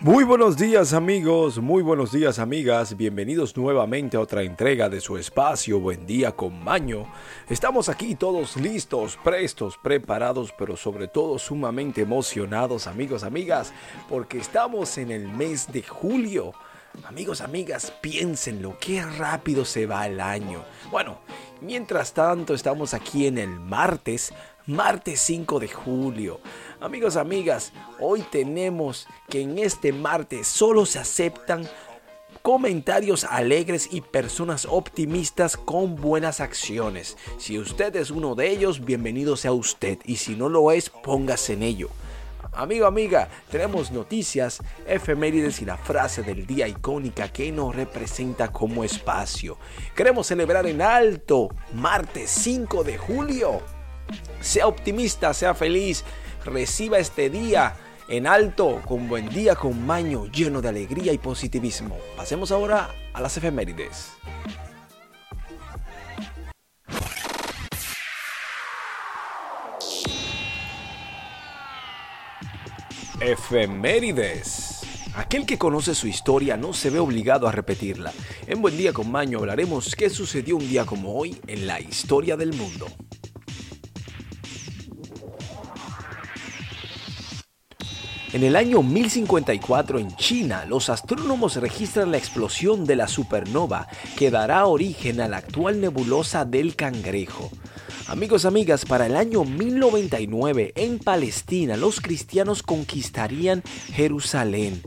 Muy buenos días amigos, muy buenos días amigas, bienvenidos nuevamente a otra entrega de su espacio Buen día con Maño. Estamos aquí todos listos, prestos, preparados, pero sobre todo sumamente emocionados amigos, amigas, porque estamos en el mes de julio. Amigos, amigas, piénsenlo, qué rápido se va el año. Bueno, mientras tanto estamos aquí en el martes, martes 5 de julio. Amigos, amigas, hoy tenemos que en este martes solo se aceptan comentarios alegres y personas optimistas con buenas acciones. Si usted es uno de ellos, bienvenido sea usted. Y si no lo es, póngase en ello. Amigo, amiga, tenemos noticias, efemérides y la frase del día icónica que nos representa como espacio. Queremos celebrar en alto, martes 5 de julio. Sea optimista, sea feliz, reciba este día en alto, con buen día, con maño, lleno de alegría y positivismo. Pasemos ahora a las efemérides. Efemérides. Aquel que conoce su historia no se ve obligado a repetirla. En Buen Día con Maño hablaremos qué sucedió un día como hoy en la historia del mundo. En el año 1054 en China, los astrónomos registran la explosión de la supernova que dará origen a la actual nebulosa del Cangrejo. Amigos, amigas, para el año 1099 en Palestina los cristianos conquistarían Jerusalén.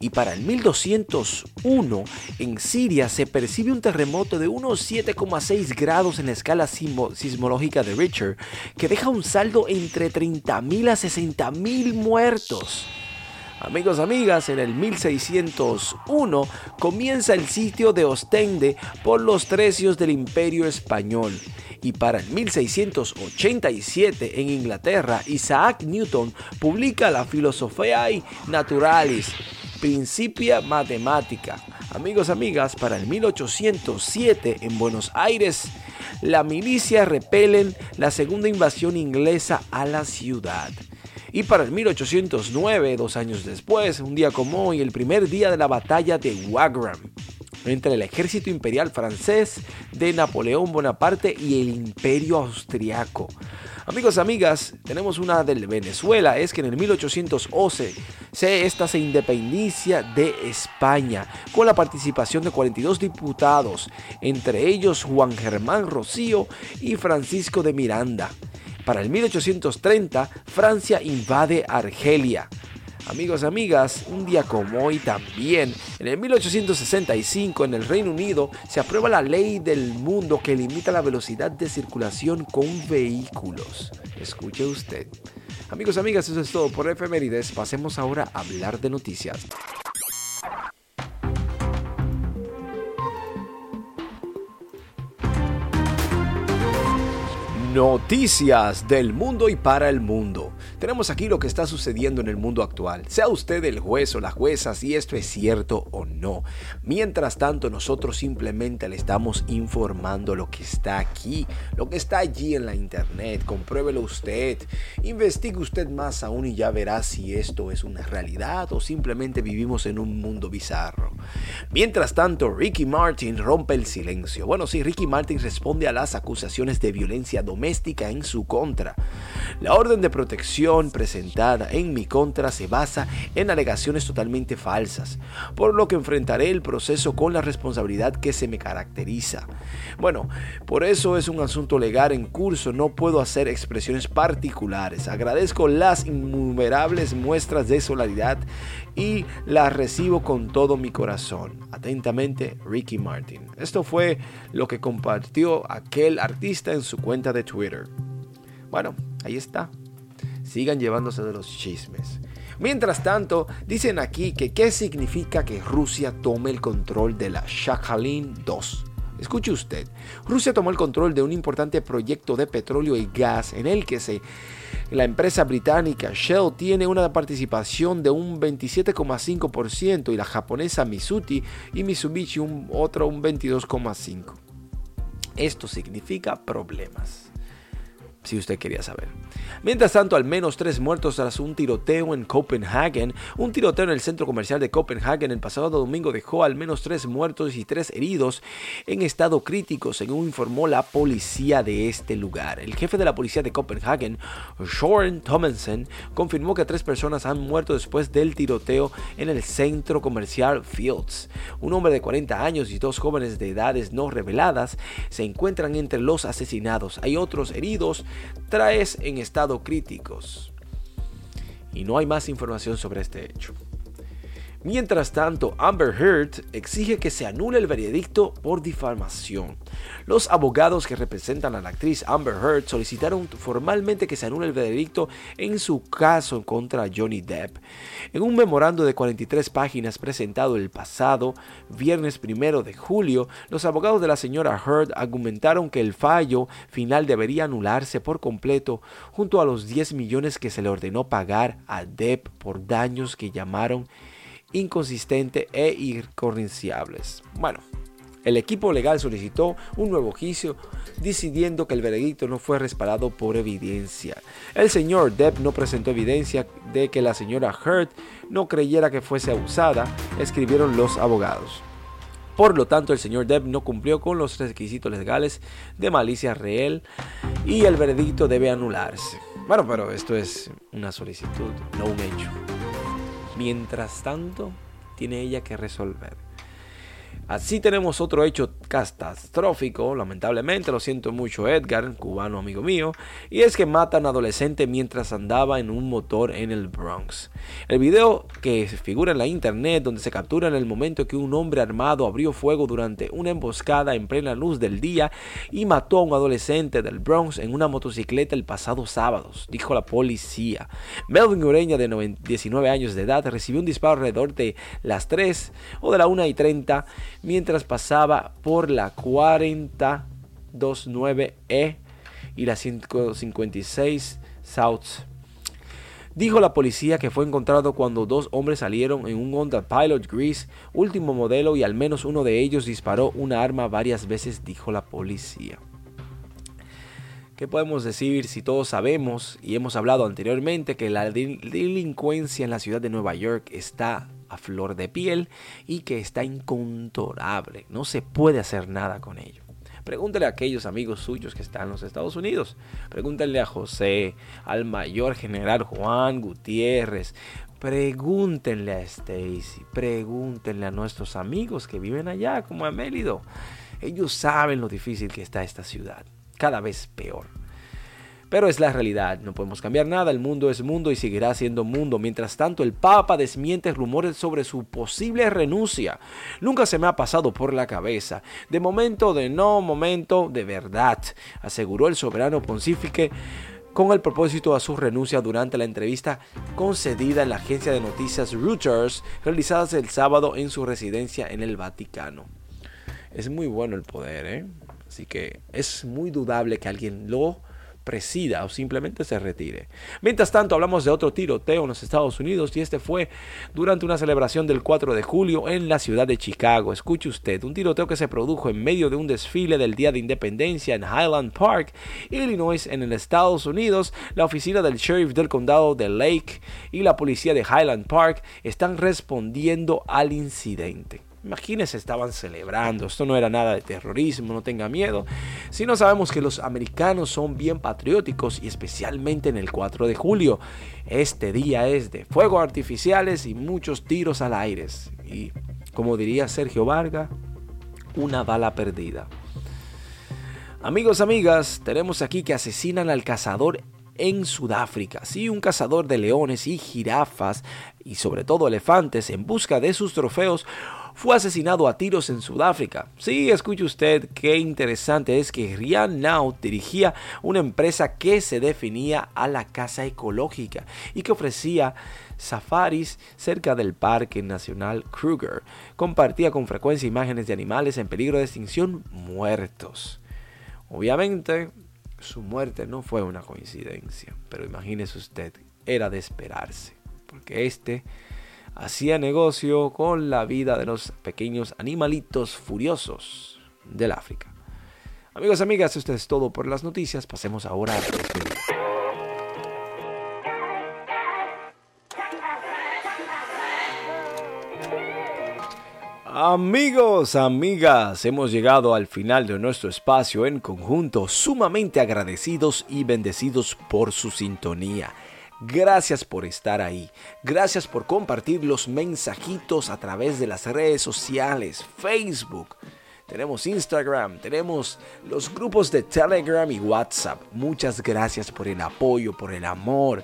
Y para el 1201 en Siria se percibe un terremoto de unos 7,6 grados en la escala sismológica de Richter que deja un saldo entre 30.000 a 60.000 muertos. Amigos, amigas, en el 1601 comienza el sitio de Ostende por los trecios del Imperio Español y para el 1687 en Inglaterra Isaac Newton publica la Philosophiae Naturalis, Principia Matemática. Amigos, amigas, para el 1807 en Buenos Aires, la milicia repelen la segunda invasión inglesa a la ciudad. Y para el 1809, dos años después, un día como hoy, el primer día de la batalla de Wagram entre el ejército imperial francés de Napoleón Bonaparte y el imperio austriaco. Amigos, amigas, tenemos una del Venezuela, es que en el 1811 se, esta se independicia de España con la participación de 42 diputados, entre ellos Juan Germán Rocío y Francisco de Miranda. Para el 1830, Francia invade Argelia. Amigos, amigas, un día como hoy también, en el 1865 en el Reino Unido se aprueba la ley del mundo que limita la velocidad de circulación con vehículos. Escuche usted. Amigos, amigas, eso es todo por efemérides. Pasemos ahora a hablar de noticias. Noticias del mundo y para el mundo. Tenemos aquí lo que está sucediendo en el mundo actual. Sea usted el juez o la jueza si esto es cierto o no. Mientras tanto, nosotros simplemente le estamos informando lo que está aquí, lo que está allí en la internet. Compruébelo usted. Investigue usted más aún y ya verá si esto es una realidad o simplemente vivimos en un mundo bizarro. Mientras tanto, Ricky Martin rompe el silencio. Bueno, sí, Ricky Martin responde a las acusaciones de violencia doméstica en su contra. La orden de protección presentada en mi contra se basa en alegaciones totalmente falsas, por lo que enfrentaré el proceso con la responsabilidad que se me caracteriza. Bueno, por eso es un asunto legal en curso, no puedo hacer expresiones particulares. Agradezco las innumerables muestras de solidaridad y las recibo con todo mi corazón. Atentamente, Ricky Martin. Esto fue lo que compartió aquel artista en su cuenta de Twitter. Bueno, ahí está sigan llevándose de los chismes. Mientras tanto, dicen aquí que qué significa que Rusia tome el control de la Shakhalin 2. Escuche usted, Rusia tomó el control de un importante proyecto de petróleo y gas en el que se, la empresa británica Shell tiene una participación de un 27,5% y la japonesa Mitsubishi y Mitsubishi un, otro un 22,5%. Esto significa problemas. Si usted quería saber. Mientras tanto, al menos tres muertos tras un tiroteo en Copenhagen. Un tiroteo en el centro comercial de Copenhagen el pasado domingo dejó al menos tres muertos y tres heridos en estado crítico, según informó la policía de este lugar. El jefe de la policía de Copenhagen, Soren Thomasen, confirmó que tres personas han muerto después del tiroteo en el centro comercial Fields. Un hombre de 40 años y dos jóvenes de edades no reveladas se encuentran entre los asesinados. Hay otros heridos traes en estado críticos. Y no hay más información sobre este hecho. Mientras tanto, Amber Heard exige que se anule el veredicto por difamación. Los abogados que representan a la actriz Amber Heard solicitaron formalmente que se anule el veredicto en su caso contra Johnny Depp. En un memorando de 43 páginas presentado el pasado viernes primero de julio, los abogados de la señora Heard argumentaron que el fallo final debería anularse por completo junto a los 10 millones que se le ordenó pagar a Depp por daños que llamaron inconsistente e irreconciliables. Bueno, el equipo legal solicitó un nuevo juicio decidiendo que el veredicto no fue respaldado por evidencia. El señor Depp no presentó evidencia de que la señora Heard no creyera que fuese abusada, escribieron los abogados. Por lo tanto, el señor Depp no cumplió con los requisitos legales de malicia real y el veredicto debe anularse. Bueno, pero esto es una solicitud, no un hecho. Mientras tanto, tiene ella que resolver. Así tenemos otro hecho catastrófico, lamentablemente, lo siento mucho Edgar, cubano amigo mío, y es que mata a un adolescente mientras andaba en un motor en el Bronx. El video que figura en la internet donde se captura en el momento que un hombre armado abrió fuego durante una emboscada en plena luz del día y mató a un adolescente del Bronx en una motocicleta el pasado sábado, dijo la policía. Melvin Ureña de 19 años de edad recibió un disparo alrededor de las 3 o de la 1 y 30 mientras pasaba por la 4029E y la 156 South. Dijo la policía que fue encontrado cuando dos hombres salieron en un Honda Pilot Gris, último modelo, y al menos uno de ellos disparó una arma varias veces, dijo la policía. ¿Qué podemos decir si todos sabemos y hemos hablado anteriormente que la delincuencia en la ciudad de Nueva York está flor de piel y que está incontrolable. No se puede hacer nada con ello. Pregúntele a aquellos amigos suyos que están en los Estados Unidos. Pregúntale a José, al mayor general Juan Gutiérrez. Pregúntenle a Stacy. Pregúntenle a nuestros amigos que viven allá, como a Mélido. Ellos saben lo difícil que está esta ciudad. Cada vez peor. Pero es la realidad, no podemos cambiar nada, el mundo es mundo y seguirá siendo mundo. Mientras tanto, el Papa desmiente rumores sobre su posible renuncia. Nunca se me ha pasado por la cabeza. De momento, de no momento, de verdad, aseguró el soberano pontífice con el propósito a su renuncia durante la entrevista concedida en la agencia de noticias Reuters realizada el sábado en su residencia en el Vaticano. Es muy bueno el poder, ¿eh? Así que es muy dudable que alguien lo presida o simplemente se retire. Mientras tanto, hablamos de otro tiroteo en los Estados Unidos y este fue durante una celebración del 4 de julio en la ciudad de Chicago. Escuche usted, un tiroteo que se produjo en medio de un desfile del Día de Independencia en Highland Park, Illinois, en los Estados Unidos. La oficina del sheriff del condado de Lake y la policía de Highland Park están respondiendo al incidente. Imagínense, estaban celebrando. Esto no era nada de terrorismo, no tenga miedo. Si no sabemos que los americanos son bien patrióticos y especialmente en el 4 de julio. Este día es de fuegos artificiales y muchos tiros al aire. Y como diría Sergio Vargas, una bala perdida. Amigos, amigas, tenemos aquí que asesinan al cazador en Sudáfrica. Sí, un cazador de leones y jirafas y sobre todo elefantes en busca de sus trofeos fue asesinado a tiros en Sudáfrica. Sí, escuche usted qué interesante es que Rian Now dirigía una empresa que se definía a la casa ecológica y que ofrecía safaris cerca del Parque Nacional Kruger. Compartía con frecuencia imágenes de animales en peligro de extinción muertos. Obviamente, su muerte no fue una coincidencia, pero imagínese usted, era de esperarse, porque este hacía negocio con la vida de los pequeños animalitos furiosos del África. Amigos, amigas, esto es todo por las noticias. Pasemos ahora a Amigos, amigas, hemos llegado al final de nuestro espacio en conjunto, sumamente agradecidos y bendecidos por su sintonía. Gracias por estar ahí. Gracias por compartir los mensajitos a través de las redes sociales, Facebook. Tenemos Instagram, tenemos los grupos de Telegram y WhatsApp. Muchas gracias por el apoyo, por el amor.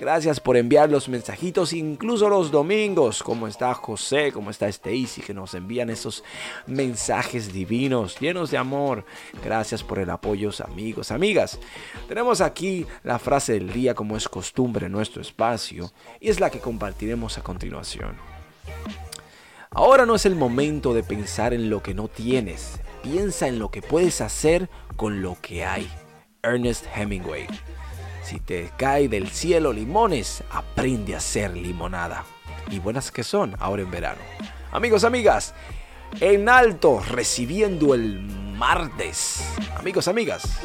Gracias por enviar los mensajitos, incluso los domingos. ¿Cómo está José? ¿Cómo está Stacy? Que nos envían esos mensajes divinos, llenos de amor. Gracias por el apoyo, amigos, amigas. Tenemos aquí la frase del día, como es costumbre en nuestro espacio, y es la que compartiremos a continuación. Ahora no es el momento de pensar en lo que no tienes. Piensa en lo que puedes hacer con lo que hay. Ernest Hemingway. Si te cae del cielo limones, aprende a hacer limonada. Y buenas que son ahora en verano. Amigos, amigas, en alto recibiendo el martes. Amigos, amigas.